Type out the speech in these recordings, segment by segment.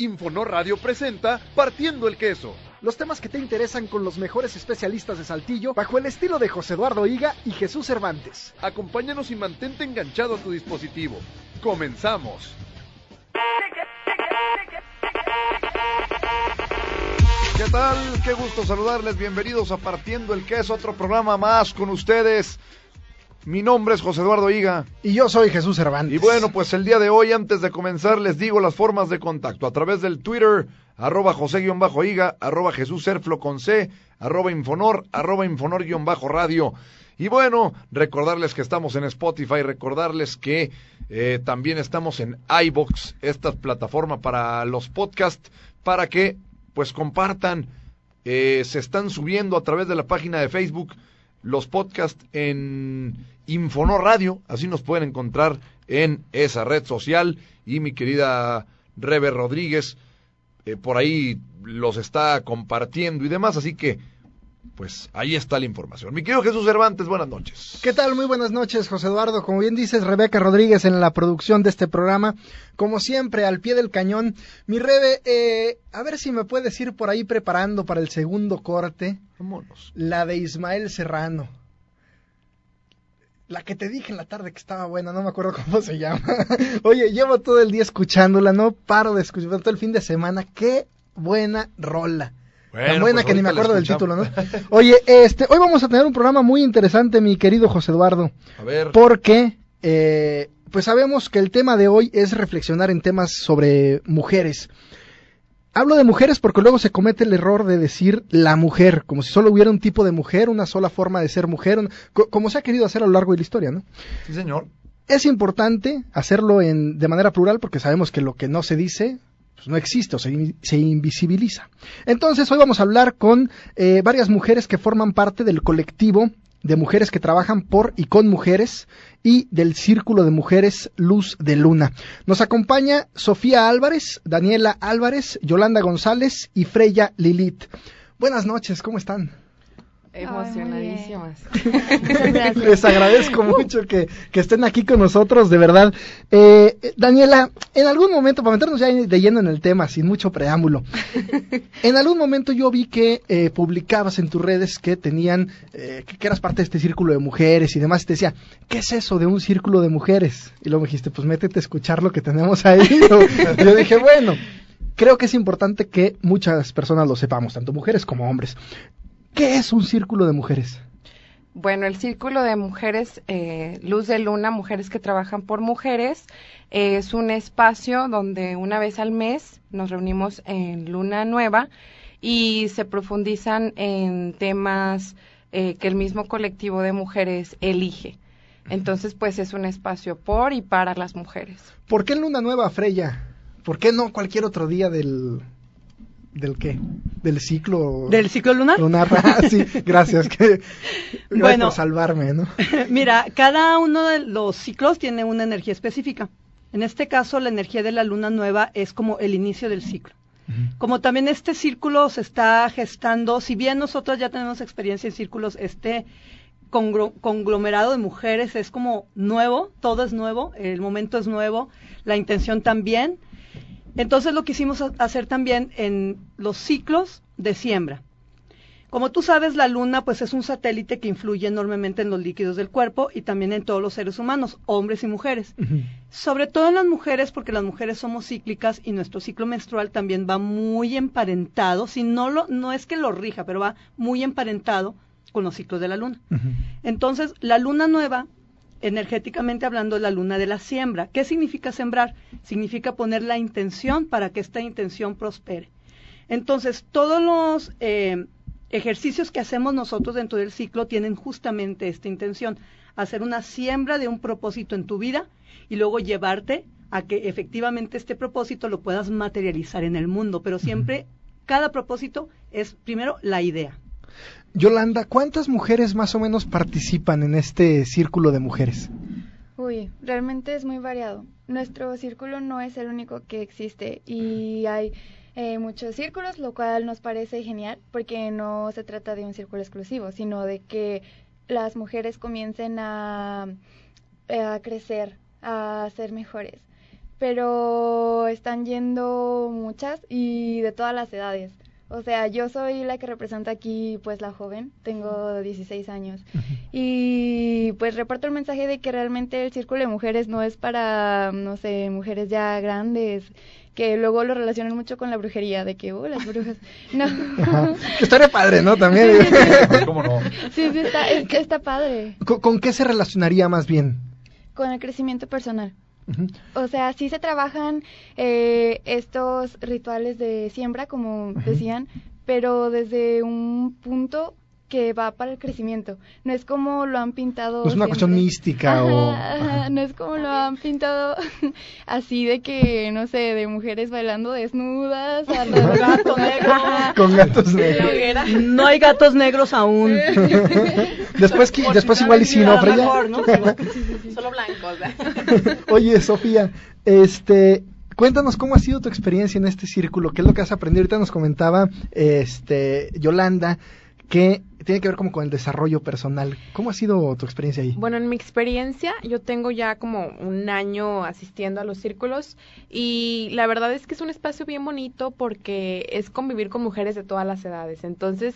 Infonor Radio presenta Partiendo el Queso. Los temas que te interesan con los mejores especialistas de Saltillo bajo el estilo de José Eduardo Higa y Jesús Cervantes. Acompáñanos y mantente enganchado a tu dispositivo. Comenzamos. ¿Qué tal? Qué gusto saludarles. Bienvenidos a Partiendo el Queso, otro programa más con ustedes. Mi nombre es José Eduardo Higa. Y yo soy Jesús Cervantes. Y bueno, pues el día de hoy, antes de comenzar, les digo las formas de contacto. A través del Twitter, arroba José-Higa, arroba Jesús Serflo con C, arroba Infonor, arroba Infonor-radio. Y bueno, recordarles que estamos en Spotify, recordarles que eh, también estamos en iBox, esta plataforma para los podcasts, para que pues compartan. Eh, se están subiendo a través de la página de Facebook los podcasts en Infonor Radio, así nos pueden encontrar en esa red social. Y mi querida Rebe Rodríguez, eh, por ahí los está compartiendo y demás, así que pues ahí está la información. Mi querido Jesús Cervantes, buenas noches. ¿Qué tal? Muy buenas noches, José Eduardo. Como bien dices, Rebeca Rodríguez en la producción de este programa. Como siempre, al pie del cañón. Mi Rebe, eh, a ver si me puedes ir por ahí preparando para el segundo corte. Vámonos. La de Ismael Serrano. La que te dije en la tarde que estaba buena, no me acuerdo cómo se llama. Oye, llevo todo el día escuchándola, no paro de escucharla todo el fin de semana. Qué buena rola. Bueno, Tan buena pues que ni me acuerdo del título, ¿no? Oye, este, hoy vamos a tener un programa muy interesante, mi querido José Eduardo, A ver, porque, eh, pues sabemos que el tema de hoy es reflexionar en temas sobre mujeres. Hablo de mujeres porque luego se comete el error de decir la mujer, como si solo hubiera un tipo de mujer, una sola forma de ser mujer, un- co- como se ha querido hacer a lo largo de la historia, ¿no? sí señor. Es importante hacerlo en, de manera plural porque sabemos que lo que no se dice pues, no existe o se, se invisibiliza. Entonces hoy vamos a hablar con eh, varias mujeres que forman parte del colectivo de mujeres que trabajan por y con mujeres y del Círculo de Mujeres Luz de Luna. Nos acompaña Sofía Álvarez, Daniela Álvarez, Yolanda González y Freya Lilith. Buenas noches, ¿cómo están? Emocionadísimas. Les agradezco mucho que, que estén aquí con nosotros, de verdad. Eh, eh, Daniela, en algún momento, para meternos ya de lleno en el tema, sin mucho preámbulo, en algún momento yo vi que eh, publicabas en tus redes que tenían, eh, que, que eras parte de este círculo de mujeres y demás, y te decía, ¿qué es eso de un círculo de mujeres? Y luego me dijiste, pues métete a escuchar lo que tenemos ahí. Yo dije, bueno, creo que es importante que muchas personas lo sepamos, tanto mujeres como hombres. ¿Qué es un círculo de mujeres? Bueno, el Círculo de Mujeres eh, Luz de Luna, Mujeres que Trabajan por Mujeres, eh, es un espacio donde una vez al mes nos reunimos en Luna Nueva y se profundizan en temas eh, que el mismo colectivo de mujeres elige. Entonces, pues es un espacio por y para las mujeres. ¿Por qué en Luna Nueva, Freya? ¿Por qué no cualquier otro día del... ¿Del qué? ¿Del ciclo? ¿Del ciclo lunar? lunar? Ah, sí, gracias. Que, gracias Bueno. por salvarme, ¿no? Mira, cada uno de los ciclos tiene una energía específica. En este caso, la energía de la luna nueva es como el inicio del ciclo. Como también este círculo se está gestando, si bien nosotros ya tenemos experiencia en círculos, este conglomerado de mujeres es como nuevo, todo es nuevo, el momento es nuevo, la intención también. Entonces lo quisimos ha- hacer también en los ciclos de siembra. Como tú sabes, la luna pues es un satélite que influye enormemente en los líquidos del cuerpo y también en todos los seres humanos, hombres y mujeres. Sobre todo en las mujeres, porque las mujeres somos cíclicas y nuestro ciclo menstrual también va muy emparentado, si no lo, no es que lo rija, pero va muy emparentado con los ciclos de la luna. Entonces, la luna nueva, energéticamente hablando, la luna de la siembra. ¿Qué significa sembrar? Significa poner la intención para que esta intención prospere. Entonces, todos los eh, ejercicios que hacemos nosotros dentro del ciclo tienen justamente esta intención, hacer una siembra de un propósito en tu vida y luego llevarte a que efectivamente este propósito lo puedas materializar en el mundo, pero siempre cada propósito es primero la idea. Yolanda, ¿cuántas mujeres más o menos participan en este círculo de mujeres? Uy, realmente es muy variado. Nuestro círculo no es el único que existe y hay eh, muchos círculos, lo cual nos parece genial porque no se trata de un círculo exclusivo, sino de que las mujeres comiencen a, a crecer, a ser mejores. Pero están yendo muchas y de todas las edades. O sea, yo soy la que representa aquí, pues, la joven, tengo 16 años. Y pues reparto el mensaje de que realmente el círculo de mujeres no es para, no sé, mujeres ya grandes, que luego lo relacionan mucho con la brujería, de que, oh, las brujas. No. Estaría padre, ¿no? También. ¿Cómo no? Sí, sí, está, está padre. ¿Con, ¿Con qué se relacionaría más bien? Con el crecimiento personal. O sea, sí se trabajan eh, estos rituales de siembra, como decían, pero desde un punto que va para el crecimiento. No es como lo han pintado. No es una cuestión mística o. No es como lo han pintado así de que, no sé, de mujeres bailando desnudas. gato negro. Con gatos negros. No hay gatos negros aún. después, después igual y si no, pero Solo blancos. Oye, Sofía, este, cuéntanos cómo ha sido tu experiencia en este círculo, qué es lo que has aprendido. Ahorita nos comentaba este Yolanda que tiene que ver como con el desarrollo personal. ¿Cómo ha sido tu experiencia ahí? Bueno, en mi experiencia, yo tengo ya como un año asistiendo a los círculos y la verdad es que es un espacio bien bonito porque es convivir con mujeres de todas las edades. Entonces,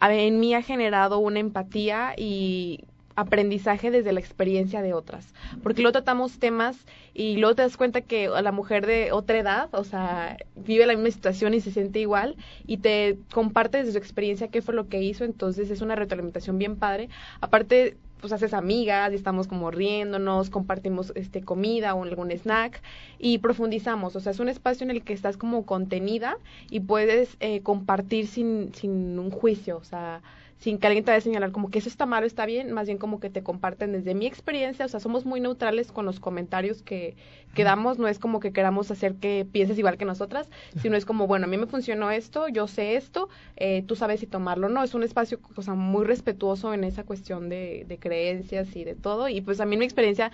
en mí ha generado una empatía y aprendizaje desde la experiencia de otras. Porque luego tratamos temas y luego te das cuenta que la mujer de otra edad, o sea, vive la misma situación y se siente igual y te comparte desde su experiencia qué fue lo que hizo, entonces es una retroalimentación bien padre. Aparte, pues haces amigas y estamos como riéndonos, compartimos este comida o algún snack y profundizamos, o sea, es un espacio en el que estás como contenida y puedes eh, compartir sin, sin un juicio, o sea, sin que alguien te vaya a señalar como que eso está malo, está bien, más bien como que te comparten desde mi experiencia, o sea, somos muy neutrales con los comentarios que, que damos, no es como que queramos hacer que pienses igual que nosotras, sino es como, bueno, a mí me funcionó esto, yo sé esto, eh, tú sabes si tomarlo o no, es un espacio, o sea, muy respetuoso en esa cuestión de, de creencias y de todo, y pues a mí mi experiencia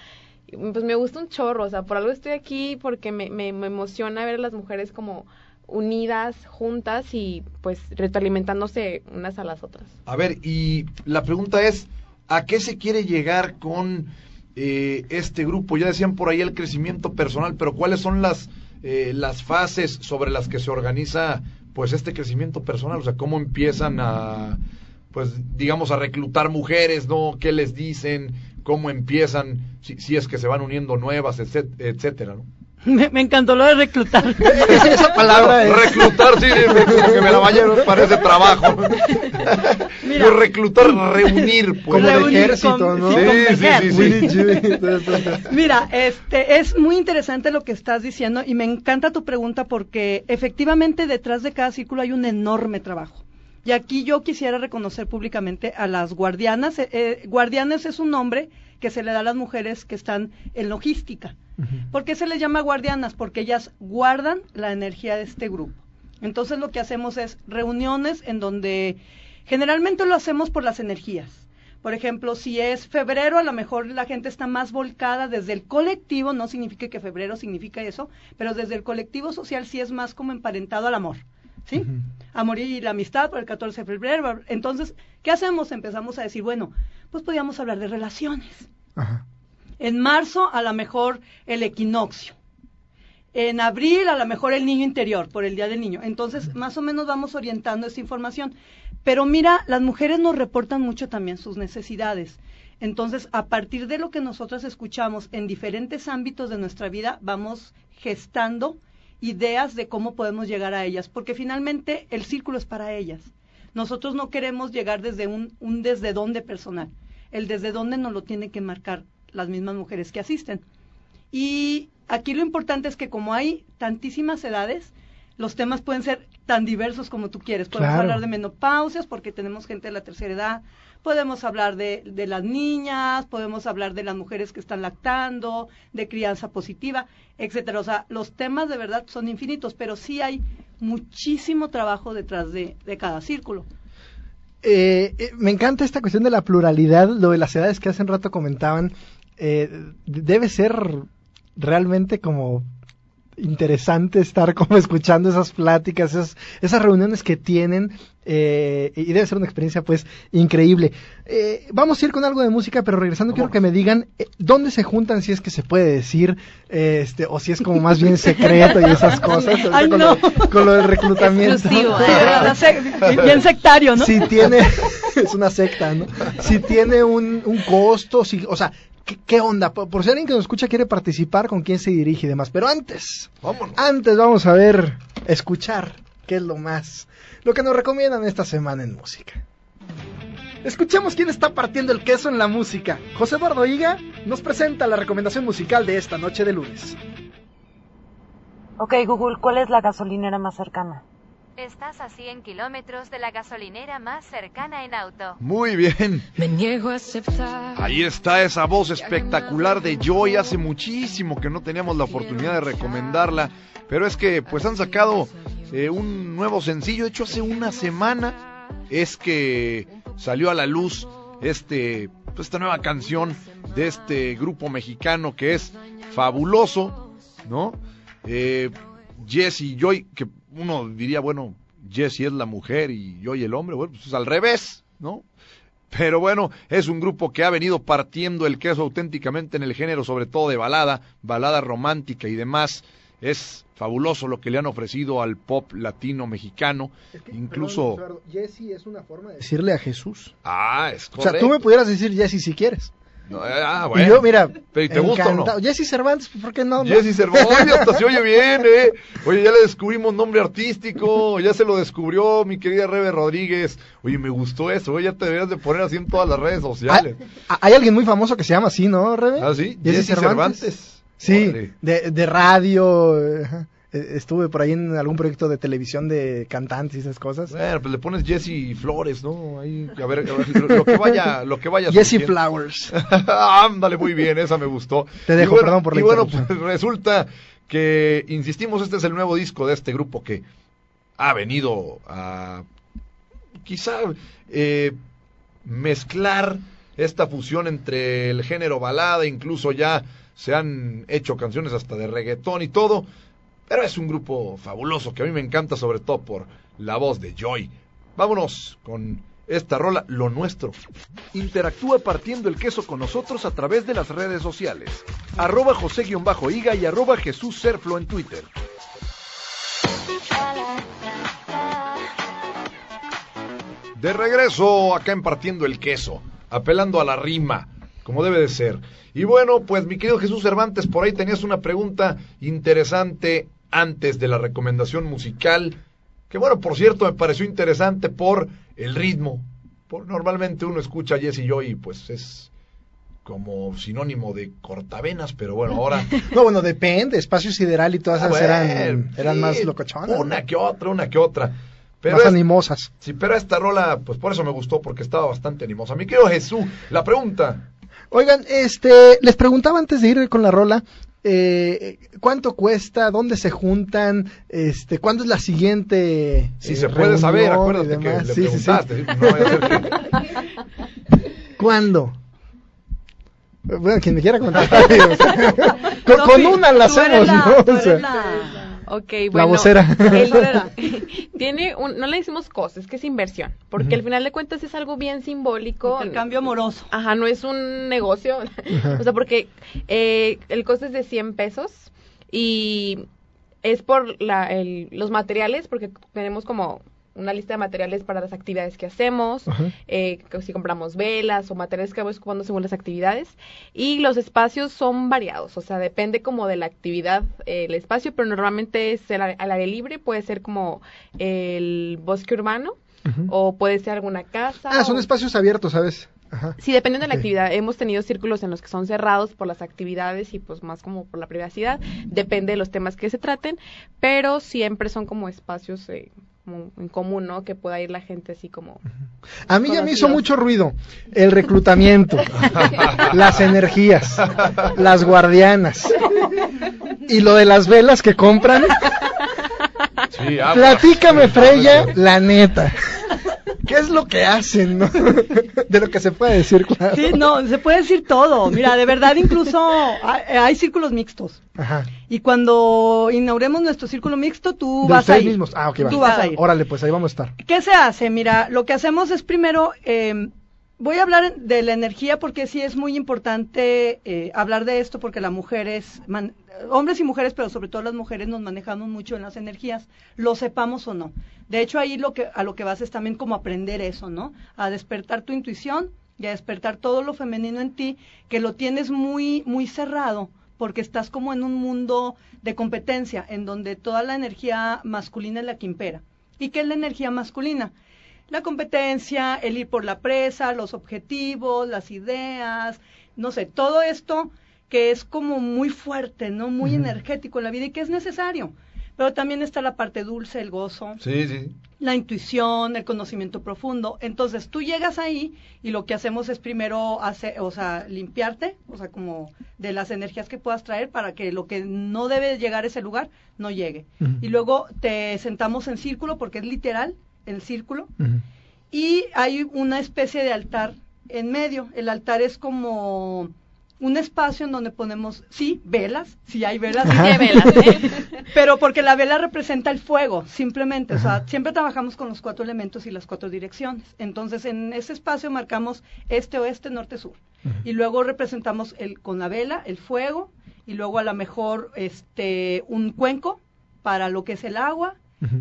pues me gusta un chorro, o sea, por algo estoy aquí porque me, me, me emociona ver a las mujeres como unidas, juntas y pues retroalimentándose unas a las otras. A ver, y la pregunta es, ¿a qué se quiere llegar con eh, este grupo? Ya decían por ahí el crecimiento personal, pero ¿cuáles son las, eh, las fases sobre las que se organiza pues este crecimiento personal? O sea, ¿cómo empiezan a, pues digamos, a reclutar mujeres, ¿no? ¿Qué les dicen? ¿Cómo empiezan? Si, si es que se van uniendo nuevas, etcétera, ¿no? Me, encantó lo de reclutar. Esa palabra es... Reclutar, sí, que me la vaya parece trabajo. Mira, pues reclutar, reunir. Pues. Como el ejército, ¿no? Sí, sí, sí, sí, Mira, este, es muy interesante lo que estás diciendo y me encanta tu pregunta porque efectivamente detrás de cada círculo hay un enorme trabajo. Y aquí yo quisiera reconocer públicamente a las guardianas. Eh, eh, guardianes es un nombre que se le da a las mujeres que están en logística. ¿Por qué se les llama guardianas? Porque ellas guardan la energía de este grupo. Entonces lo que hacemos es reuniones en donde generalmente lo hacemos por las energías. Por ejemplo, si es febrero, a lo mejor la gente está más volcada desde el colectivo, no significa que febrero significa eso, pero desde el colectivo social sí es más como emparentado al amor. ¿Sí? Amor y la amistad por el 14 de febrero. Entonces, ¿qué hacemos? Empezamos a decir, bueno, pues podríamos hablar de relaciones. En marzo, a lo mejor el equinoccio. En abril, a lo mejor el niño interior, por el Día del Niño. Entonces, más o menos vamos orientando esta información. Pero mira, las mujeres nos reportan mucho también sus necesidades. Entonces, a partir de lo que nosotras escuchamos en diferentes ámbitos de nuestra vida, vamos gestando ideas de cómo podemos llegar a ellas, porque finalmente el círculo es para ellas. Nosotros no queremos llegar desde un, un desde dónde personal el desde dónde nos lo tiene que marcar las mismas mujeres que asisten. Y aquí lo importante es que como hay tantísimas edades, los temas pueden ser tan diversos como tú quieres. Podemos hablar de menopausias porque tenemos gente de la tercera edad, podemos hablar de, de, las niñas, podemos hablar de las mujeres que están lactando, de crianza positiva, etcétera. O sea, los temas de verdad son infinitos, pero sí hay muchísimo trabajo detrás de, de cada círculo. Eh, eh, me encanta esta cuestión de la pluralidad, lo de las edades que hace un rato comentaban. Eh, debe ser realmente como interesante estar como escuchando esas pláticas, esas, esas reuniones que tienen eh, y debe ser una experiencia pues increíble. Eh, vamos a ir con algo de música, pero regresando quiero que me digan eh, dónde se juntan, si es que se puede decir, este, o si es como más bien secreto y esas cosas, con, lo, con, lo, del reclutamiento. bien sectario, ¿no? Si tiene, es una secta, ¿no? Si tiene un, un costo, si, o sea, ¿Qué, onda? Por, si alguien que nos escucha quiere participar, con quién se dirige y demás. Pero antes, antes vamos a ver, escuchar qué es lo más, lo que nos recomiendan esta semana en música. Escuchemos quién está partiendo el queso en la música. José Eduardo Higa nos presenta la recomendación musical de esta noche de lunes. Ok, Google, ¿cuál es la gasolinera más cercana? Estás a 100 kilómetros de la gasolinera más cercana en auto. Muy bien. Me niego a aceptar. Ahí está esa voz espectacular de Joy. Hace muchísimo que no teníamos la oportunidad de recomendarla. Pero es que pues han sacado eh, un nuevo sencillo. De hecho, hace una semana es que salió a la luz este, pues, esta nueva canción de este grupo mexicano que es fabuloso, ¿no? Eh, Jesse Joy, que uno diría, bueno, Jesse es la mujer y Joy el hombre, bueno, pues es al revés, ¿no? Pero bueno, es un grupo que ha venido partiendo el queso auténticamente en el género, sobre todo de balada, balada romántica y demás. Es fabuloso lo que le han ofrecido al pop latino mexicano. Incluso. Jesse es una forma de decirle a Jesús. Ah, es correcto. O sea, tú me pudieras decir Jesse si quieres. Eh, ah, bueno. Y yo, mira, ¿Pero te gusta o no? Jesse Cervantes, ¿por qué no? Jesse Cervantes, oye, hasta se oye bien, ¿eh? Oye, ya le descubrimos nombre artístico, ya se lo descubrió mi querida Rebe Rodríguez. Oye, me gustó eso, oye, ya te deberías de poner así en todas las redes sociales. Ah, hay, alguien muy famoso que se llama así, ¿no, Rebe? Ah, sí, Jesse, Cervantes. Sí, de, de, radio. Eh, estuve por ahí en algún proyecto de televisión de cantantes y esas cosas. Bueno, pues le pones Jesse Flores, ¿no? Ahí, a ver, lo, que vaya, lo que vaya. Jesse Flowers. Ándale, muy bien, esa me gustó. Te dejo, perdón por la Y bueno, pues resulta que, insistimos, este es el nuevo disco de este grupo que ha venido a, quizá, eh, mezclar esta fusión entre el género balada, incluso ya se han hecho canciones hasta de reggaetón y todo pero es un grupo fabuloso que a mí me encanta, sobre todo por la voz de Joy. Vámonos con esta rola, Lo Nuestro. Interactúa partiendo el queso con nosotros a través de las redes sociales. Arroba José-Higa y arroba Jesús Serflo en Twitter. De regreso acá en Partiendo el Queso, apelando a la rima, como debe de ser. Y bueno, pues mi querido Jesús Cervantes, por ahí tenías una pregunta interesante antes de la recomendación musical, que bueno, por cierto, me pareció interesante por el ritmo. Por, normalmente uno escucha a Jesse y yo y pues es como sinónimo de cortavenas, pero bueno, ahora... no, bueno, depende, Espacio Sideral y todas esas eran, eran más locochonas. Una que otra, una que otra. Pero más animosas. Sí, pero esta rola, pues por eso me gustó, porque estaba bastante animosa. Mi querido Jesús, la pregunta. Oigan, este, les preguntaba antes de ir con la rola, eh, ¿Cuánto cuesta? ¿Dónde se juntan? Este, ¿Cuándo es la siguiente? Si se puede saber, acuérdate que le sí, preguntaste. ¿Cuándo? Bueno, quien me quiera contar. con, una la hacemos, ¿no? Ok, bueno. La vocera. tiene un, no le decimos cosas, es que es inversión, porque al final de cuentas es algo bien simbólico. El cambio amoroso. Ajá, no es un negocio. o sea, porque eh, el costo es de 100 pesos y es por la, el, los materiales, porque tenemos como una lista de materiales para las actividades que hacemos, eh, si compramos velas o materiales que vamos ocupando según las actividades. Y los espacios son variados, o sea, depende como de la actividad eh, el espacio, pero normalmente es al aire libre, puede ser como el bosque urbano o puede ser alguna casa. Ah, son espacios abiertos, ¿sabes? Ajá. Sí, dependiendo de la actividad. Hemos tenido círculos en los que son cerrados por las actividades y pues más como por la privacidad. Depende de los temas que se traten, pero siempre son como espacios eh, como en común, ¿no? Que pueda ir la gente así como... A mí ya me hizo mucho ruido el reclutamiento, las energías, las guardianas y lo de las velas que compran. Sí, aguas. Platícame, Freya, la neta. ¿Qué es lo que hacen, no? De lo que se puede decir, claro. Sí, no, se puede decir todo. Mira, de verdad incluso hay, hay círculos mixtos. Ajá. Y cuando inauguremos nuestro círculo mixto, tú De vas a ir. mismos. Ah, ok, va. Tú vas a ir. Órale, pues ahí vamos a estar. ¿Qué se hace? Mira, lo que hacemos es primero, eh, voy a hablar de la energía porque sí es muy importante eh, hablar de esto porque las mujeres, man- hombres y mujeres, pero sobre todo las mujeres nos manejamos mucho en las energías, lo sepamos o no. De hecho, ahí lo que, a lo que vas es también como aprender eso, ¿no? A despertar tu intuición y a despertar todo lo femenino en ti, que lo tienes muy, muy cerrado porque estás como en un mundo de competencia, en donde toda la energía masculina es la que impera. ¿Y qué es la energía masculina? La competencia, el ir por la presa, los objetivos, las ideas, no sé, todo esto que es como muy fuerte, ¿no? Muy energético en la vida y que es necesario. Pero también está la parte dulce, el gozo, Sí, sí. la intuición, el conocimiento profundo. Entonces tú llegas ahí y lo que hacemos es primero hacer, o sea, limpiarte, o sea, como de las energías que puedas traer para que lo que no debe llegar a ese lugar no llegue. Y luego te sentamos en círculo porque es literal el círculo y hay una especie de altar en medio. El altar es como un espacio en donde ponemos, sí, velas, sí hay velas, sí hay velas, ¿eh? pero porque la vela representa el fuego, simplemente, o sea, siempre trabajamos con los cuatro elementos y las cuatro direcciones. Entonces, en ese espacio marcamos este, oeste, norte, sur. Y luego representamos el con la vela, el fuego, y luego a lo mejor este un cuenco para lo que es el agua,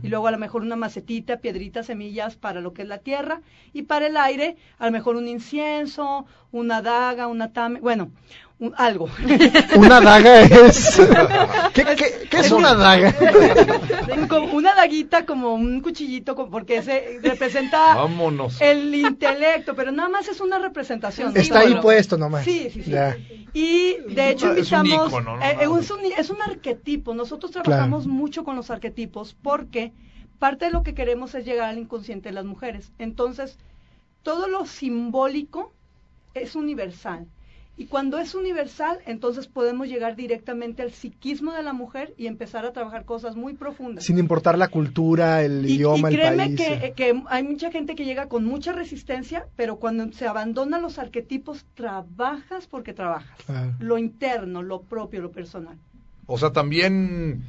Y luego a lo mejor una macetita, piedritas, semillas para lo que es la tierra, y para el aire, a lo mejor un incienso, una daga, una tame, bueno, un- algo. Una daga es. ¿Qué, qué- qué es una daga? Una daguita, como un cuchillito, porque ese representa Vámonos. el intelecto, pero nada más es una representación. Está ahí puesto nomás. Sí, sí, sí. Ya. Y de hecho Es un invitamos, ícono, ¿no? eh, eh, es, un, es un arquetipo. Nosotros trabajamos Claro. mucho con los arquetipos porque parte de lo que queremos es llegar al inconsciente de las mujeres. Entonces, todo lo simbólico es universal. Y cuando es universal, entonces podemos llegar directamente al psiquismo de la mujer y empezar a trabajar cosas muy profundas. Sin importar la cultura, el Y, idioma, y el créeme país. que, eh. que hay mucha gente que llega con mucha resistencia, pero cuando se abandonan los arquetipos, trabajas porque trabajas. Claro. Lo interno, lo propio, lo personal. O sea, también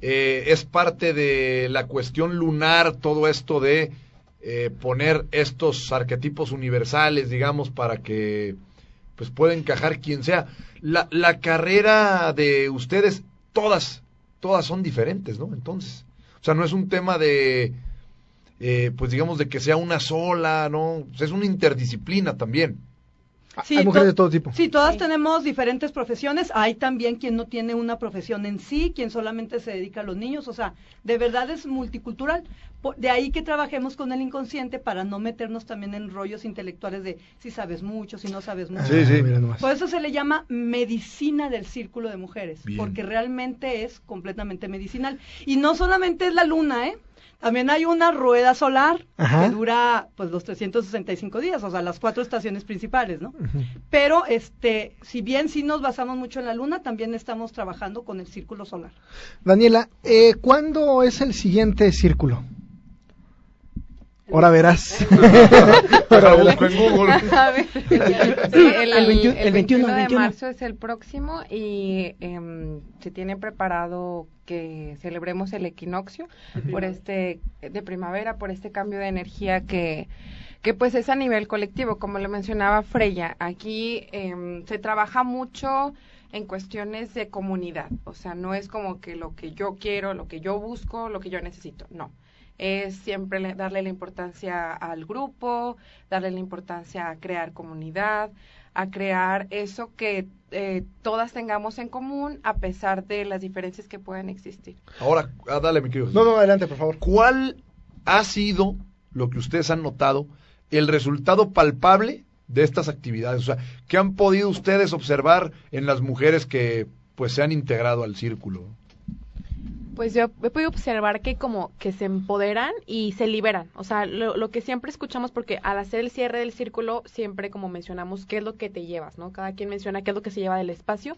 eh, es parte de la cuestión lunar todo esto de eh, poner estos arquetipos universales, digamos, para que pues pueda encajar quien sea. La, la carrera de ustedes, todas, todas son diferentes, ¿no? Entonces, o sea, no es un tema de, eh, pues digamos, de que sea una sola, ¿no? Sea, es una interdisciplina también. Sí, Hay mujeres to- de todo tipo. Sí, todas tenemos diferentes profesiones. Hay también quien no tiene una profesión en sí, quien solamente se dedica a los niños. O sea, de verdad es multicultural. De ahí que trabajemos con el inconsciente para no meternos también en rollos intelectuales de si sabes mucho, si no sabes mucho. Sí, sí. Ah, mira nomás. Por eso se le llama medicina del círculo de mujeres, Bien. porque realmente es completamente medicinal. Y no solamente es la luna, ¿eh? También hay una rueda solar Ajá. que dura pues los 365 días, o sea, las cuatro estaciones principales, ¿no? Pero este, si bien sí nos basamos mucho en la luna, también estamos trabajando con el círculo solar. Daniela, eh, ¿cuándo es el siguiente círculo? Ahora verás. Ahora busco en Google. A ver, sí, el, El 21 el el 21, 21 de 21. marzo es el próximo y em, se tiene preparado que celebremos el equinoccio por este de primavera, por este cambio de energía que que pues es a nivel colectivo, como le mencionaba Freya. Aquí em, se trabaja mucho en cuestiones de comunidad, o sea, no es como que lo que yo quiero, lo que yo busco, lo que yo necesito, no es siempre le- darle la importancia al grupo, darle la importancia a crear comunidad, a crear eso que eh, todas tengamos en común a pesar de las diferencias que puedan existir. Ahora, ah, dale, mi querido. no, no, adelante, por favor. ¿Cuál ha sido lo que ustedes han notado, el resultado palpable de estas actividades? O sea, ¿qué han podido ustedes observar en las mujeres que pues se han integrado al círculo? Pues yo he podido observar que como que se empoderan y se liberan. O sea, lo, que siempre escuchamos, porque al hacer el cierre del círculo, siempre como mencionamos, qué es lo que te llevas, ¿no? Cada quien menciona qué es lo que se lleva del espacio.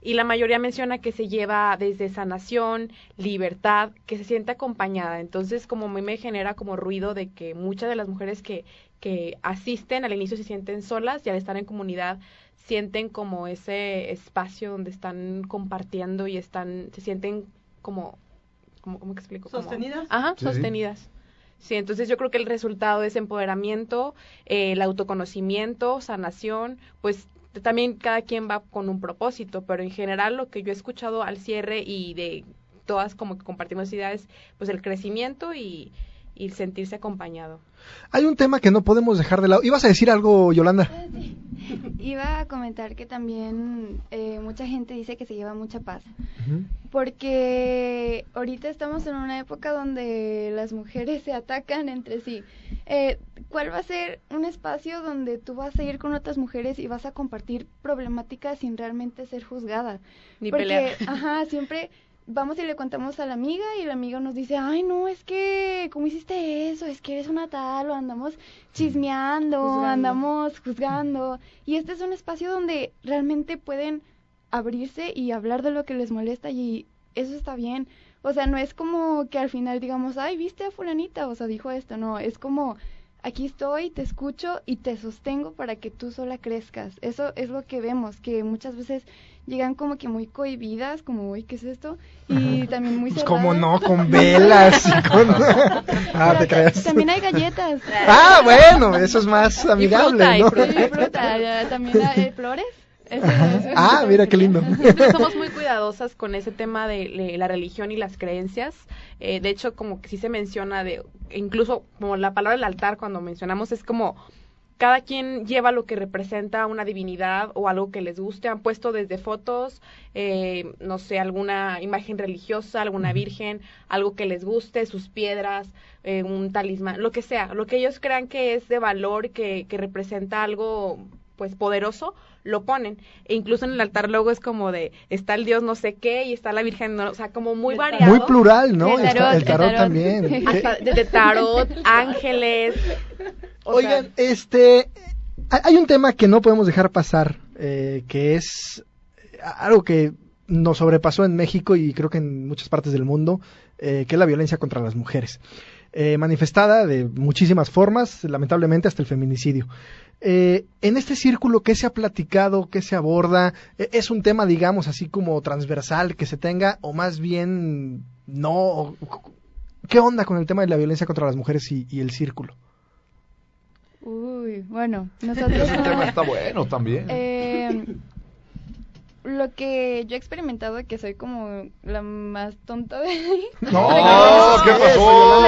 Y la mayoría menciona que se lleva desde sanación, libertad, que se siente acompañada. Entonces, como a mí me genera como ruido de que muchas de las mujeres que, que asisten al inicio se sienten solas y al estar en comunidad sienten como ese espacio donde están compartiendo y están, se sienten como, como ¿cómo explico? ¿Sostenidas? Ajá, Sí, sí. sostenidas. Sí, entonces yo creo que el resultado es empoderamiento, eh, el autoconocimiento, sanación, pues también cada quien va con un propósito, pero en general lo que yo he escuchado al cierre y de todas como que compartimos ideas, pues el crecimiento y, y sentirse acompañado. Hay un tema que no podemos dejar de lado. ¿Ibas a decir algo, Yolanda? Iba a comentar que también eh, mucha gente dice que se lleva mucha paz. Porque ahorita estamos en una época donde las mujeres se atacan entre sí. Eh, ¿Cuál va a ser un espacio donde tú vas a ir con otras mujeres y vas a compartir problemáticas sin realmente ser juzgada? Ni Porque, pelear. ajá, siempre vamos y le contamos a la amiga y la amiga nos dice, ay, no, es que, ¿cómo hiciste eso? Es que eres una tal, o andamos chismeando, Juzgando. andamos juzgando. Y este es un espacio donde realmente pueden abrirse y hablar de lo que les molesta y eso está bien. O sea, no es como que al final digamos, ay, viste a fulanita, o sea, dijo esto, no, es como, aquí estoy, te escucho y te sostengo para que tú sola crezcas. Eso es lo que vemos, que muchas veces llegan como que muy cohibidas, como, uy, ¿qué es esto? Y también muy Pues cerradas. cómo no, con velas y con... ah, te creas. También hay galletas. Ah, bueno, eso es más amigable, fruta, y ¿no? fruta, ya, también hay flores. Eso- eso es Ah, mira qué lindo. Siempre somos muy cuidadosas con ese tema de, la religión y las creencias. Eh, de hecho, como que sí se menciona de, incluso como la palabra del altar cuando mencionamos es como cada quien lleva lo que representa una divinidad o algo que les guste. Han puesto desde fotos, eh, no sé, alguna imagen religiosa, alguna virgen, algo que les guste, sus piedras, eh, un talismán, lo que sea, lo que ellos crean que es de valor, que, que representa algo pues poderoso, lo ponen. E incluso en el altar luego es como de, está el dios no sé qué y está la virgen, no, o sea, como muy variado. Muy plural, ¿no? El Está- tarot, el tarot el tarot. también. Hasta desde tarot, ángeles. o Oigan, sea, este, hay hay un tema que no podemos dejar pasar, eh, que es algo que nos sobrepasó en México y creo que en muchas partes del mundo, eh, que es la violencia contra las mujeres. Eh, manifestada de muchísimas formas, lamentablemente hasta el feminicidio. Eh, en este círculo, ¿qué se ha platicado? ¿Qué se aborda? Eh, ¿Es un tema, digamos, así como transversal que se tenga o más bien no? ¿Qué onda con el tema de la violencia contra las mujeres y- y el círculo? Uy, bueno, nosotros Ese tema está bueno también. Eh, lo que yo he experimentado que soy como la más tonta de. No, ¿qué pasó?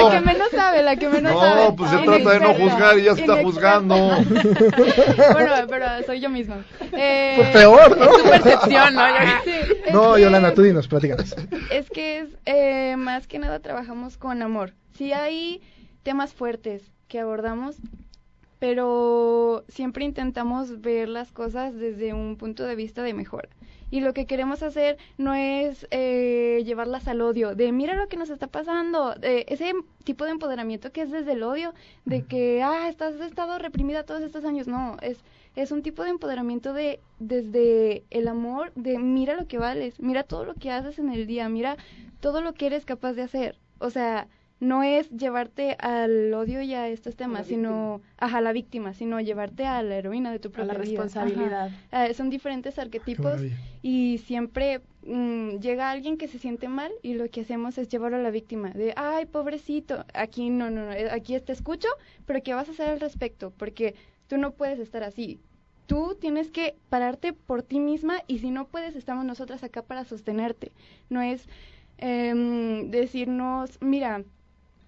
La que menos sabe. No, pues se trata de no juzgar y ya se está juzgando. bueno, pero soy yo misma. Eh, Pues peor, ¿no? es tu percepción, ¿no? Sí, No, que- Yolanda, tú dinos, platícanos. Es que es, eh, más que nada trabajamos con amor. Sí hay temas fuertes que abordamos, pero siempre intentamos ver las cosas desde un punto de vista de mejora. Y lo que queremos hacer no es eh, llevarlas al odio, de mira lo que nos está pasando, ese tipo de empoderamiento que es desde el odio, de que, ah, estás has estado reprimida todos estos años. No, es, es un tipo de empoderamiento de desde el amor, de mira lo que vales, mira todo lo que haces en el día, mira todo lo que eres capaz de hacer. O sea, no es llevarte al odio y a estos temas, sino ajá, la víctima, sino llevarte a la heroína de tu a propia la vida. responsabilidad. Ajá. Ah, son diferentes arquetipos y siempre mm, llega alguien que se siente mal y lo que hacemos es llevarlo a la víctima de ay pobrecito aquí no no no eh, aquí te escucho pero qué vas a hacer al respecto porque tú no puedes estar así tú tienes que pararte por ti misma y si no puedes estamos nosotras acá para sostenerte no es em, decirnos mira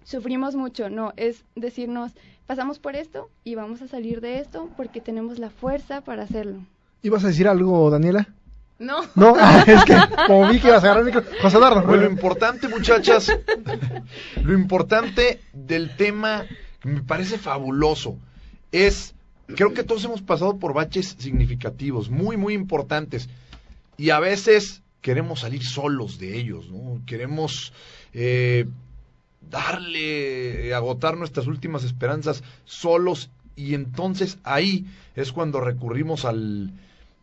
sufrimos mucho, no, es decirnos, pasamos por esto y vamos a salir de esto porque tenemos la fuerza para hacerlo. ¿Ibas a decir algo, Daniela? No. No, ah, es que como vi que ibas a agarrar el micro. José Eduardo. Bueno, lo importante, muchachas, lo importante del tema que me parece fabuloso es creo que todos hemos pasado por baches significativos, muy, muy importantes. Y a veces queremos salir solos de ellos, ¿no? Queremos eh, darle, agotar nuestras últimas esperanzas solos y entonces ahí es cuando recurrimos al,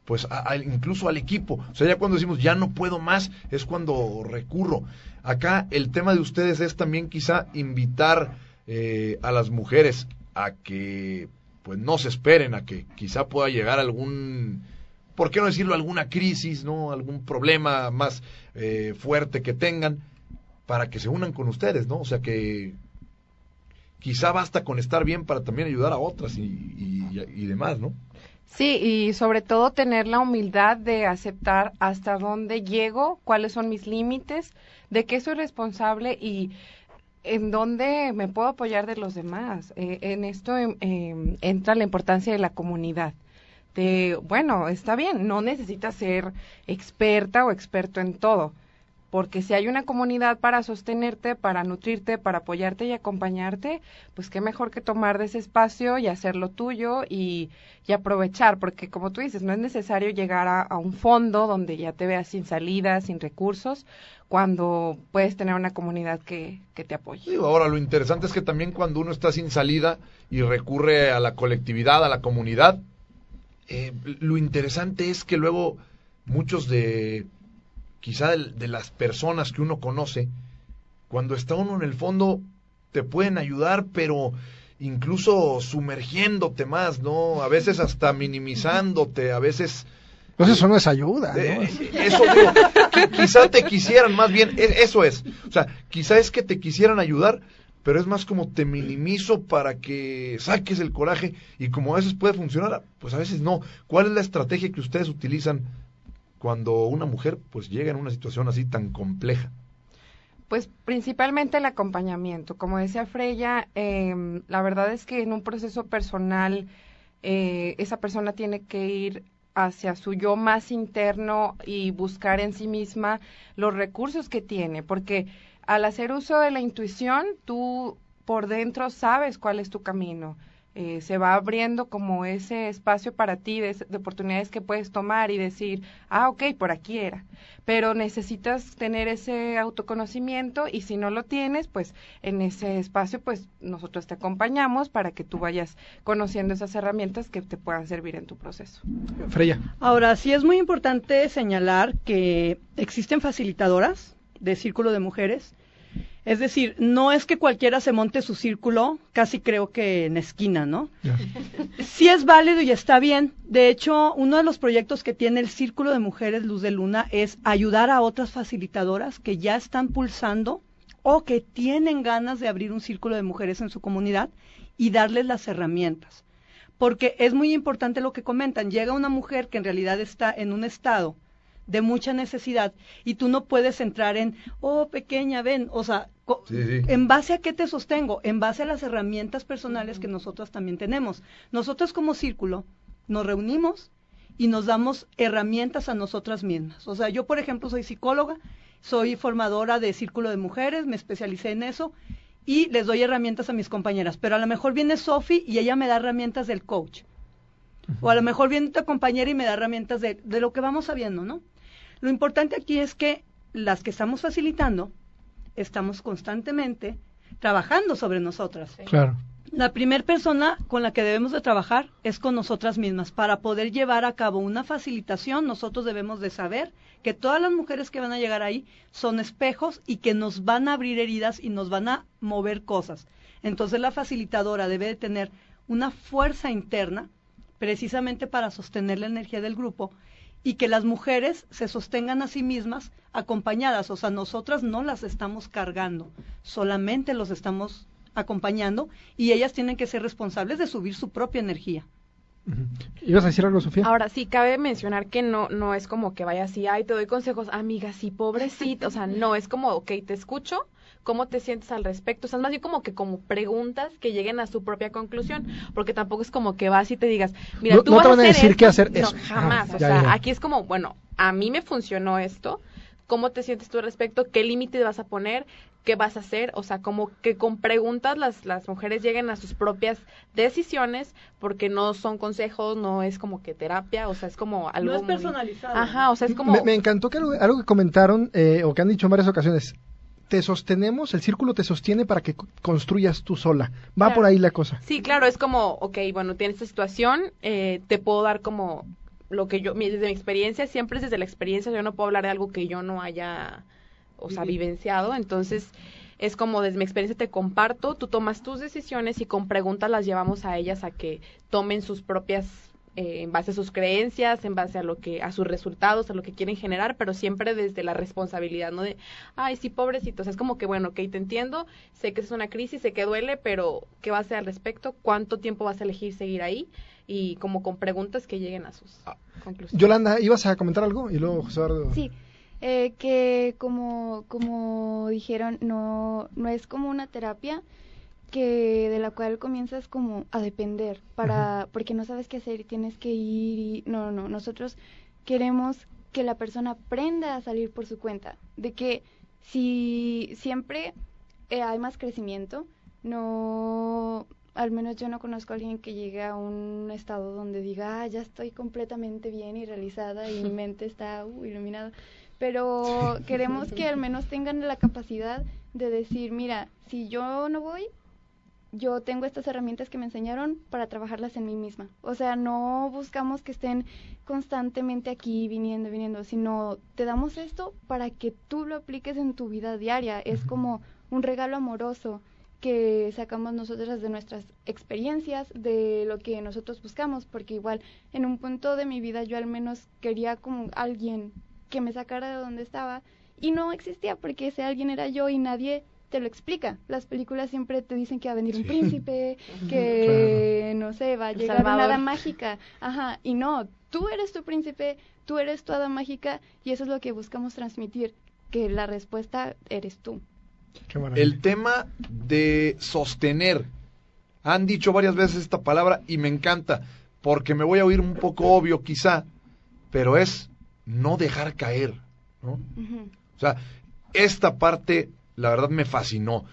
pues a, incluso al equipo. O sea, ya cuando decimos ya no puedo más, es cuando recurro. Acá el tema de ustedes es también quizá invitar eh, a las mujeres a que pues no se esperen a que quizá pueda llegar algún, ¿por qué no decirlo? Alguna crisis, ¿no? Algún problema más eh, fuerte que tengan para que se unan con ustedes, ¿no? O sea que quizá basta con estar bien para también ayudar a otras y, demás, ¿no? Sí, y sobre todo tener la humildad de aceptar hasta dónde llego, cuáles son mis límites, de qué soy responsable y en dónde me puedo apoyar de los demás. Eh, en esto em, em, entra la importancia de la comunidad. De, bueno, está bien, no necesitas ser experta o experto en todo, porque si hay una comunidad para sostenerte, para nutrirte, para apoyarte y acompañarte, pues qué mejor que tomar de ese espacio y hacerlo tuyo y, aprovechar, porque como tú dices, no es necesario llegar a, un fondo donde ya te veas sin salida, sin recursos, cuando puedes tener una comunidad que, te apoye. ahora, lo interesante es que también cuando uno está sin salida y recurre a la colectividad, a la comunidad, eh, lo interesante es que luego muchos de quizá de, las personas que uno conoce, cuando está uno en el fondo, te pueden ayudar, pero incluso sumergiéndote más, ¿no? A veces hasta minimizándote, a veces... Pues eso no es ayuda, ¿no? Eh, eso digo, quizá te quisieran, más bien, e, eso es. O sea, quizá es que te quisieran ayudar, pero es más como te minimizo para que saques el coraje y como a veces puede funcionar, pues a veces no. ¿Cuál es la estrategia que ustedes utilizan cuando una mujer pues llega en una situación así tan compleja? Pues principalmente el acompañamiento. Como decía Freya, eh, la verdad es que en un proceso personal eh, esa persona tiene que ir hacia su yo más interno y buscar en sí misma los recursos que tiene, porque al hacer uso de la intuición, tú por dentro sabes cuál es tu camino. Eh, se va abriendo como ese espacio para ti de, oportunidades que puedes tomar y decir, ah, ok, por aquí era. Pero necesitas tener ese autoconocimiento y si no lo tienes, pues en ese espacio, pues nosotros te acompañamos para que tú vayas conociendo esas herramientas que te puedan servir en tu proceso. Freya. Ahora, sí es muy importante señalar que existen facilitadoras de Círculo de Mujeres es decir, no es que cualquiera se monte su círculo, casi creo que en esquina, ¿no? Sí es válido y está bien. De hecho, uno de los proyectos que tiene el Círculo de Mujeres Luz de Luna es ayudar a otras facilitadoras que ya están pulsando o que tienen ganas de abrir un círculo de mujeres en su comunidad y darles las herramientas. Porque es muy importante lo que comentan. Llega una mujer que en realidad está en un estado de mucha necesidad y tú no puedes entrar en, oh, pequeña, ven, o sea, ¿en base a qué te sostengo? En base a las herramientas personales que nosotros también tenemos. Nosotros como círculo nos reunimos y nos damos herramientas a nosotras mismas. O sea, yo, por ejemplo, soy psicóloga, soy formadora de círculo de mujeres, me especialicé en eso y les doy herramientas a mis compañeras. Pero a lo mejor viene Sofi y ella me da herramientas del coach. O a lo mejor viene tu compañera y me da herramientas de, de lo que vamos sabiendo, ¿no? Lo importante aquí es que las que estamos facilitando, estamos constantemente trabajando sobre nosotras. Claro. La primera persona con la que debemos de trabajar es con nosotras mismas. Para poder llevar a cabo una facilitación, nosotros debemos de saber que todas las mujeres que van a llegar ahí son espejos y que nos van a abrir heridas y nos van a mover cosas. Entonces la facilitadora debe de tener una fuerza interna precisamente para sostener la energía del grupo y que las mujeres se sostengan a sí mismas acompañadas, o sea, nosotras no las estamos cargando, solamente los estamos acompañando y ellas tienen que ser responsables de subir su propia energía. ¿Ibas a decir algo, Sofía? Ahora, sí, cabe mencionar que no, no es como que vaya así, ay, te doy consejos, amiga, sí, pobrecita, o sea, no, es como, ok, te escucho, ¿cómo te sientes al respecto? O sea, es más bien como que como preguntas que lleguen a su propia conclusión, porque tampoco es como que vas y te digas, mira, tú no vas te van a, decir qué hacer No, jamás, o sea, aquí es como, bueno, a mí me funcionó esto, cómo te sientes tú al respecto, qué límites vas a poner, qué vas a hacer, o sea, como que con preguntas las, las mujeres lleguen a sus propias decisiones, porque no son consejos, no es como que terapia, o sea, es como algo... No es muy- personalizado. Ajá, o sea, es como... Me, me encantó que algo, algo que comentaron eh, o que han dicho en varias ocasiones. Te sostenemos, el círculo te sostiene para que co- construyas tú sola. Va Claro. por ahí la cosa. Sí, claro, es como, ok, bueno, tienes esta situación, eh, te puedo dar como lo que yo, desde mi experiencia, siempre es desde la experiencia, yo no puedo hablar de algo que yo no haya, o sea, vivenciado, entonces es como desde mi experiencia te comparto, tú tomas tus decisiones y con preguntas las llevamos a ellas a que tomen sus propias eh, en base a sus creencias, en base a lo que a sus resultados, a lo que quieren generar, pero siempre desde la responsabilidad, no de, ay, sí, pobrecito, o sea, es como que bueno, ok, te entiendo, sé que es una crisis, sé que duele, pero ¿qué vas a hacer al respecto? ¿Cuánto tiempo vas a elegir seguir ahí? Y como con preguntas que lleguen a sus conclusiones. Yolanda, ¿ibas a comentar algo? Y luego José Eduardo. Sí, eh, que como, como dijeron, no, no es como una terapia que de la cual comienzas como a depender para porque no sabes qué hacer y tienes que ir y no, no, no, nosotros queremos que la persona aprenda a salir por su cuenta, de que si siempre eh, hay más crecimiento, no al menos yo no conozco a alguien que llegue a un estado donde diga, ah, ya estoy completamente bien y realizada y mi mente está uh, iluminada. Pero queremos que al menos tengan la capacidad de decir, mira, si yo no voy, yo tengo estas herramientas que me enseñaron para trabajarlas en mí misma. O sea, no buscamos que estén constantemente aquí, viniendo, viniendo, sino te damos esto para que tú lo apliques en tu vida diaria. Es como un regalo amoroso que sacamos nosotras de nuestras experiencias, de lo que nosotros buscamos, porque igual en un punto de mi vida yo al menos quería como alguien que me sacara de donde estaba y no existía porque ese alguien era yo y nadie te lo explica. Las películas siempre te dicen que va a venir un príncipe, que no sé, va a El llegar una hada mágica. Ajá, y no, tú eres tu príncipe, tú eres tu hada mágica y eso es lo que buscamos transmitir, que la respuesta eres tú. Qué. El tema de sostener. Han dicho varias veces esta palabra y me encanta, porque me voy a oír un poco obvio quizá, pero es no dejar caer. ¿no? O sea, esta parte, la verdad, me fascinó.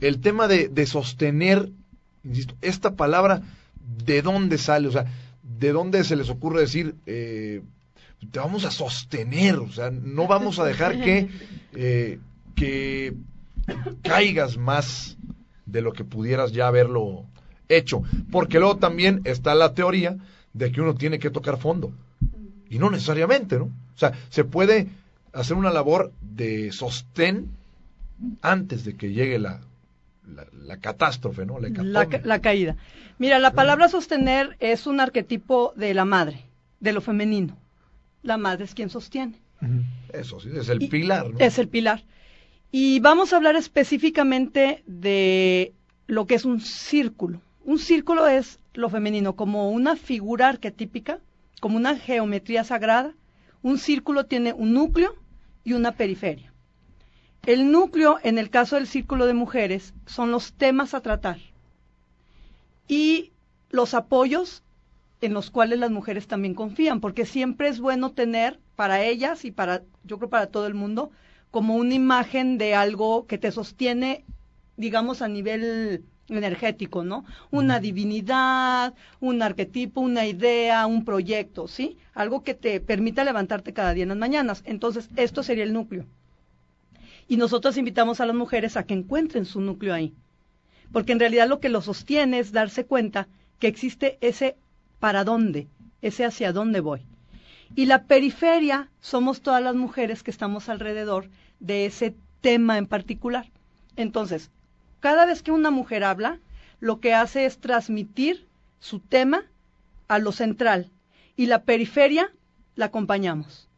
El tema de, de sostener, insisto, esta palabra, ¿de dónde sale? O sea, ¿de dónde se les ocurre decir, eh, te vamos a sostener? O sea, no vamos a dejar que, eh, que caigas más de lo que pudieras ya haberlo hecho. Porque luego también está la teoría de que uno tiene que tocar fondo. Y no necesariamente, ¿no? O sea, se puede hacer una labor de sostén antes de que llegue la, la, la catástrofe, ¿no? La, caída. Mira, la palabra sostener es un arquetipo de la madre, de lo femenino. La madre es quien sostiene. Eso sí, es el Y- pilar, ¿no? Es el pilar. Y vamos a hablar específicamente de lo que es un círculo. Un círculo es lo femenino, como una figura arquetípica, como una geometría sagrada. Un círculo tiene un núcleo y una periferia. El núcleo, en el caso del círculo de mujeres, son los temas a tratar y los apoyos en los cuales las mujeres también confían, porque siempre es bueno tener para ellas y para, yo creo para todo el mundo, como una imagen de algo que te sostiene, digamos, a nivel energético, ¿no? Una divinidad, un arquetipo, una idea, un proyecto, ¿sí? Algo que te permita levantarte cada día en las mañanas. Entonces, esto sería el núcleo. Y nosotros invitamos a las mujeres a que encuentren su núcleo ahí. Porque en realidad lo que lo sostiene es darse cuenta que existe ese para dónde, ese hacia dónde voy. Y la periferia somos todas las mujeres que estamos alrededor de ese tema en particular. Entonces, cada vez que una mujer habla, lo que hace es transmitir su tema a lo central y la periferia la acompañamos.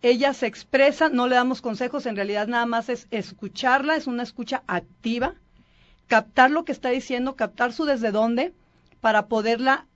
Ella se expresa, no le damos consejos, en realidad nada más es escucharla, es una escucha activa, captar lo que está diciendo, captar su desde dónde, para poderla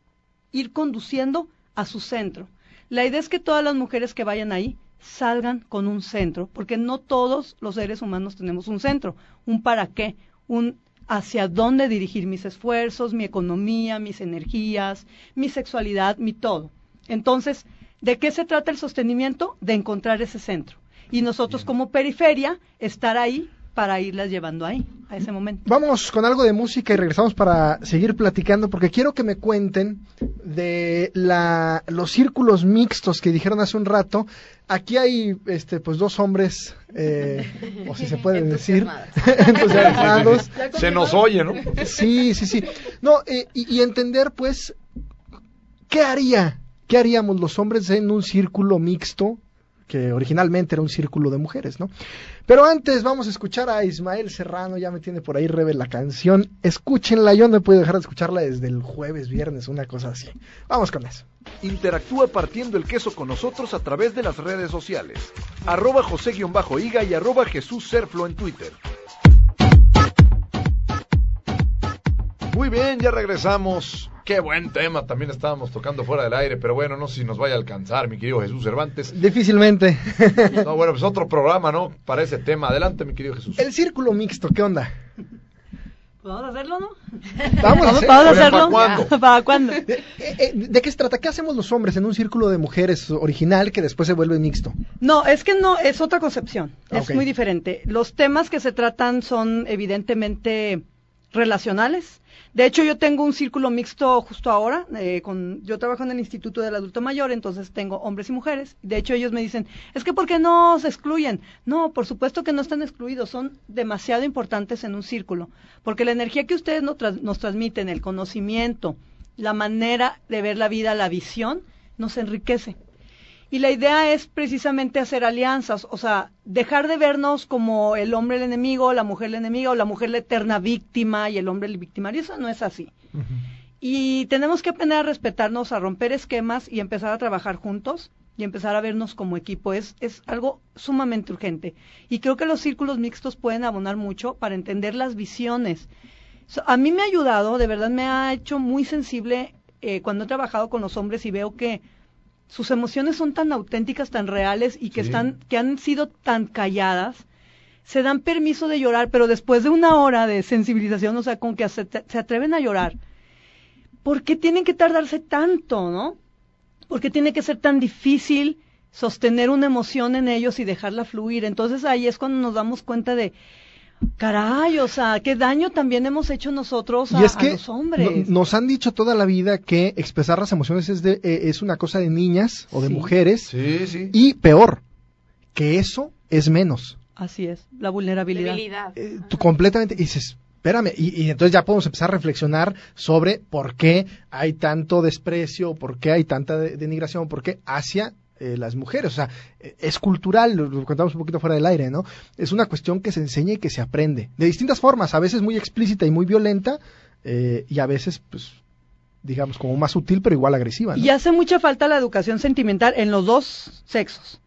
ir conduciendo a su centro. La idea es que todas las mujeres que vayan ahí salgan con un centro, porque no todos los seres humanos tenemos un centro, un para qué, un hacia dónde dirigir mis esfuerzos, mi economía, mis energías, mi sexualidad, mi todo. Entonces, ¿de qué se trata el sostenimiento? De encontrar ese centro. y nosotros como periferia estar ahí para irlas llevando ahí, a ese momento. Vamos con algo de música y regresamos para seguir platicando porque quiero que me cuenten de la, los círculos mixtos que dijeron hace un rato. Aquí hay este, pues dos hombres, eh, o si se puede decir, entusiasmados. Se nos oye, ¿no? Sí, sí, sí. No, eh, y, y entender pues, ¿qué haría? ¿Qué haríamos los hombres en un círculo mixto? que originalmente era un círculo de mujeres, ¿no? Pero antes vamos a escuchar a Ismael Serrano, ya me tiene por ahí Rebe la canción. Escúchenla, yo no puedo dejar de escucharla desde el jueves, viernes, una cosa así. Vamos con eso. Interactúa partiendo el queso con nosotros a través de las redes sociales. Arroba José-Higa y arroba Jesús Serflo en Twitter. Muy bien, ya regresamos. Qué buen tema, también estábamos tocando fuera del aire, pero bueno, no sé si nos vaya a alcanzar, mi querido Jesús Cervantes. Difícilmente. No, bueno, pues otro programa, ¿no? Para ese tema. Adelante, mi querido Jesús. El círculo mixto, ¿qué onda? ¿Vamos a hacerlo, no? Vamos a, hacer- ¿Vamos a Oigan, hacerlo? ¿para cuándo? ¿Para cuándo? Eh, eh, ¿De qué se trata? ¿Qué hacemos los hombres en un círculo de mujeres original que después se vuelve mixto? No, es que no, es otra concepción. Es muy diferente. Los temas que se tratan son evidentemente relacionales. De hecho, yo tengo un círculo mixto justo ahora. eh, con, yo trabajo en el Instituto del Adulto Mayor, entonces tengo hombres y mujeres. De hecho, ellos me dicen, es que ¿por qué no se excluyen? No, por supuesto que no están excluidos, son demasiado importantes en un círculo. Porque la energía que ustedes nos, transmiten, el conocimiento, la manera de ver la vida, la visión, nos enriquece. Y la idea es precisamente hacer alianzas, o sea, dejar de vernos como el hombre el enemigo, la mujer la enemiga o la mujer la eterna víctima y el hombre el victimario. Eso no es así. Y tenemos que aprender a respetarnos, a romper esquemas y empezar a trabajar juntos y empezar a vernos como equipo. Es, es algo sumamente urgente. Y creo que los círculos mixtos pueden abonar mucho para entender las visiones. So, a mí me ha ayudado, de verdad me ha hecho muy sensible eh, cuando he trabajado con los hombres y veo que sus emociones son tan auténticas, tan reales y que Sí. están, que han sido tan calladas, se dan permiso de llorar, pero después de una hora de sensibilización, o sea, con que se, se atreven a llorar. ¿Por qué tienen que tardarse tanto, no? ¿Por qué tiene que ser tan difícil sostener una emoción en ellos y dejarla fluir? Entonces ahí es cuando nos damos cuenta de, caray, o sea, qué daño también hemos hecho nosotros a, y es a que los hombres. no- nos han dicho toda la vida que expresar las emociones es, de, eh, es una cosa de niñas o de Sí. mujeres Sí, sí. y peor, que eso es menos. Así es, la vulnerabilidad. Eh, tú completamente y dices, espérame, y, y entonces ya podemos empezar a reflexionar sobre por qué hay tanto desprecio, por qué hay tanta de- denigración, por qué hacia eh, las mujeres. O sea, eh, es cultural, lo, lo contamos un poquito fuera del aire, ¿no? Es una cuestión que se enseña y que se aprende. De distintas formas, a veces muy explícita y muy violenta, eh, y a veces, pues, digamos, como más sutil, pero igual agresiva. ¿no? Y hace mucha falta la educación sentimental en los dos sexos.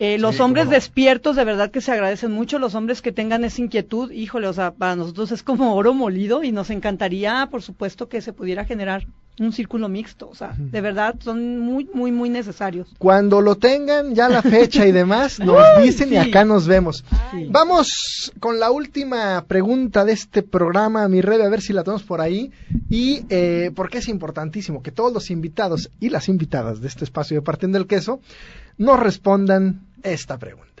Eh, los Sí, hombres no. despiertos de verdad que se agradecen mucho, los hombres que tengan esa inquietud, híjole, o sea, para nosotros es como oro molido y nos encantaría, por supuesto, que se pudiera generar un círculo mixto, o sea, de verdad son muy, muy, muy necesarios. Cuando lo tengan, ya la fecha y demás, nos dicen y acá nos vemos. Vamos con la última pregunta de este programa, mi red, a ver si la tenemos por ahí. Y eh, porque es importantísimo que todos los invitados y las invitadas de este espacio de Partiendo del Queso nos respondan esta pregunta.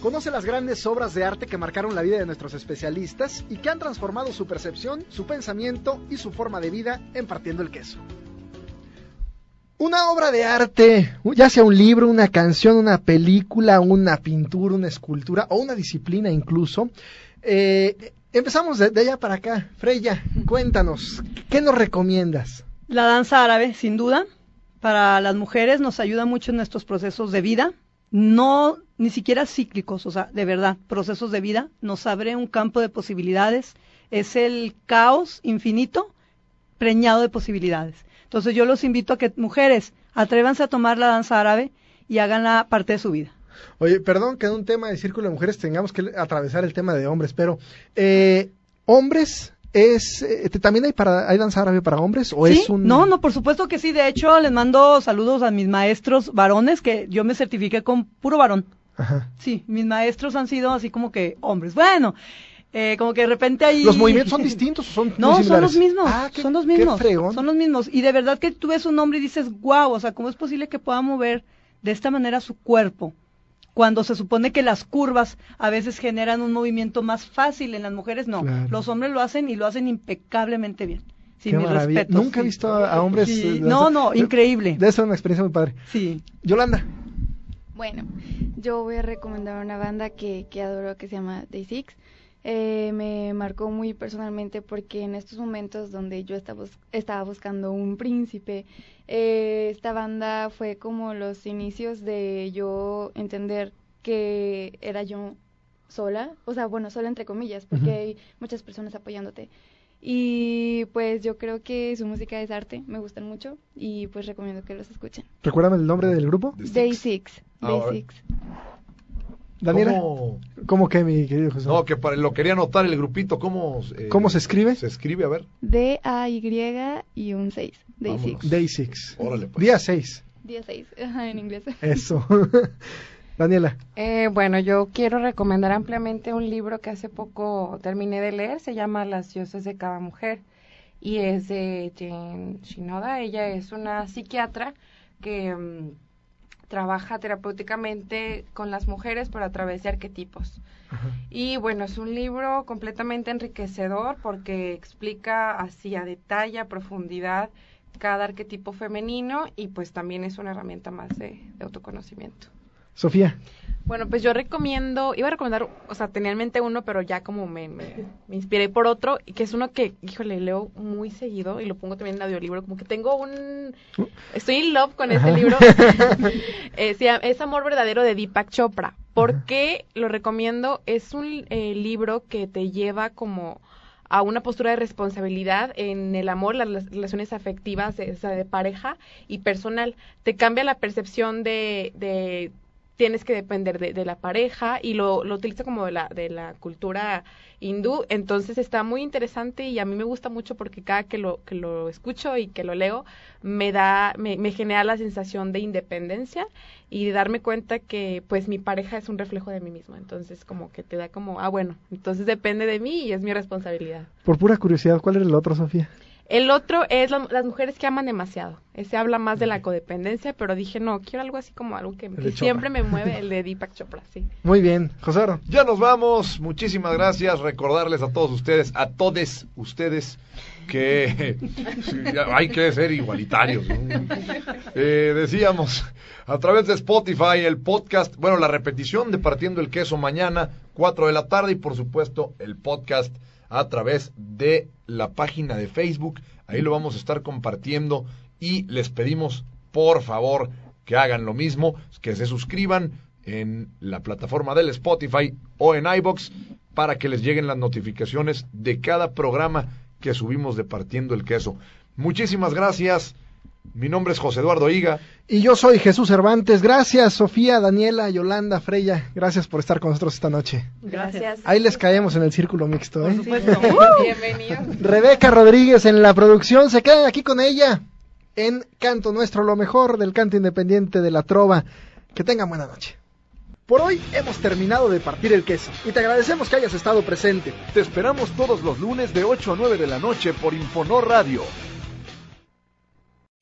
Conoce las grandes obras de arte que marcaron la vida de nuestros especialistas y que han transformado su percepción, su pensamiento y su forma de vida en Partiendo el Queso. Una obra de arte, ya sea un libro, una canción, una película, una pintura, una escultura o una disciplina incluso. Eh, empezamos de, de allá para acá. Freya, cuéntanos, ¿qué nos recomiendas? La danza árabe, sin duda, para las mujeres nos ayuda mucho en nuestros procesos de vida, no ni siquiera cíclicos, o sea, de verdad, procesos de vida, nos abre un campo de posibilidades, es el caos infinito preñado de posibilidades. Entonces yo los invito a que mujeres atrévanse a tomar la danza árabe y háganla parte de su vida. Oye, perdón que en un tema de círculo de mujeres tengamos que atravesar el tema de hombres, pero eh, hombres es eh, también hay para hay danza árabe para hombres o ¿Sí? es un No, no, por supuesto que sí. De hecho, les mando saludos a mis maestros varones, que yo me certifiqué con puro varón. Ajá. Sí, mis maestros han sido así como que hombres. Bueno, eh, como que de repente ahí... ¿Los movimientos son distintos o son No, son los mismos, Ah, qué- son los mismos, son los mismos. Y de verdad que tú ves un hombre y dices, wow, o sea, ¿cómo es posible que pueda mover de esta manera su cuerpo? cuando se supone que las curvas a veces generan un movimiento más fácil en las mujeres, no. Los hombres lo hacen y lo hacen impecablemente bien. Sí, Qué maravilla. Nunca he visto a, hombres. no, no, increíble. Debe ser una experiencia muy padre. Sí. Yolanda. Bueno, yo voy a recomendar una banda que, que adoro que se llama Day Six. Eh, me marcó muy personalmente porque en estos momentos donde yo estaba, estaba buscando un príncipe, eh, esta banda fue como los inicios de yo entender que era yo sola, o sea, bueno, sola entre comillas, porque hay muchas personas apoyándote. Y pues yo creo que su música es arte, me gustan mucho y pues recomiendo que los escuchen. ¿Recuérdame el nombre del grupo? Day Six. Day Six. Daniela, ¿Cómo? que, mi querido José? No, que para, lo quería anotar el grupito, ¿cómo, eh, ¿Cómo se escribe? Se escribe, a ver. D-A-Y y un 6. Day Six. Day Six. Órale, pues. Día 6. Día 6, en inglés. Eso. Daniela. Eh, bueno, yo quiero recomendar ampliamente un libro que hace poco terminé de leer, se llama Las dioses de cada mujer y es de Jane Shinoda. Ella es una psiquiatra que mm, trabaja terapéuticamente con las mujeres, pero a través de arquetipos. Y bueno, es un libro completamente enriquecedor porque explica así a detalle, a profundidad, cada arquetipo femenino y pues también es una herramienta más de autoconocimiento. Sofía. Bueno, pues yo recomiendo, iba a recomendar, o sea, tenía en mente uno, pero ya como me, me, inspiré por otro, y que es uno que, híjole, leo muy seguido y lo pongo también en audiolibro, como que tengo un... Estoy in love con este libro. eh, es Amor Verdadero de Deepak Chopra. ¿Por qué lo recomiendo? Es un eh, libro que te lleva como a una postura de responsabilidad en el amor, las relaciones afectivas, de, de pareja y personal. Te cambia la percepción de, de tienes que depender de, la pareja y lo, lo utiliza como de la, de la cultura hindú. Entonces está muy interesante y a mí me gusta mucho porque cada que lo, que lo escucho y que lo leo me da, me, me genera la sensación de independencia y de darme cuenta que pues mi pareja es un reflejo de mí misma. Entonces como que te da como, ah bueno, entonces depende de mí y es mi responsabilidad. Por pura curiosidad, ¿cuál es el otro, Sofía? El otro es las mujeres que aman demasiado. Ese habla más de la codependencia, pero dije, no, quiero algo así como algo que, siempre me mueve, el de Deepak Chopra, sí. Muy bien, José. Ya nos vamos. Muchísimas gracias. Recordarles a todos ustedes, a todos ustedes, que hay que ser igualitarios. Eh, decíamos, a través de Spotify, el podcast, bueno, la repetición de Partiendo el Queso mañana, 4 de la tarde, y por supuesto el podcast a través de la página de Facebook. Ahí lo vamos a estar compartiendo y les pedimos por favor que hagan lo mismo, que se suscriban en la plataforma del Spotify o en iBox para que les lleguen las notificaciones de cada programa que subimos de Partiendo el Queso. Muchísimas gracias. Mi nombre es José Eduardo Higa. Y yo soy Jesús Cervantes. Gracias, Sofía, Daniela, Yolanda, Freya. Gracias por estar con nosotros esta noche. Gracias. Ahí les caemos en el círculo mixto, ¿eh? Por supuesto. Bienvenidos. Rebeca Rodríguez en la producción. Se quedan aquí con ella en Canto Nuestro, lo mejor del canto independiente de la trova. Que tengan buena noche. Por hoy hemos terminado de partir el queso y te agradecemos que hayas estado presente. Te esperamos todos los lunes de 8 a 9 de la noche por Infonor Radio.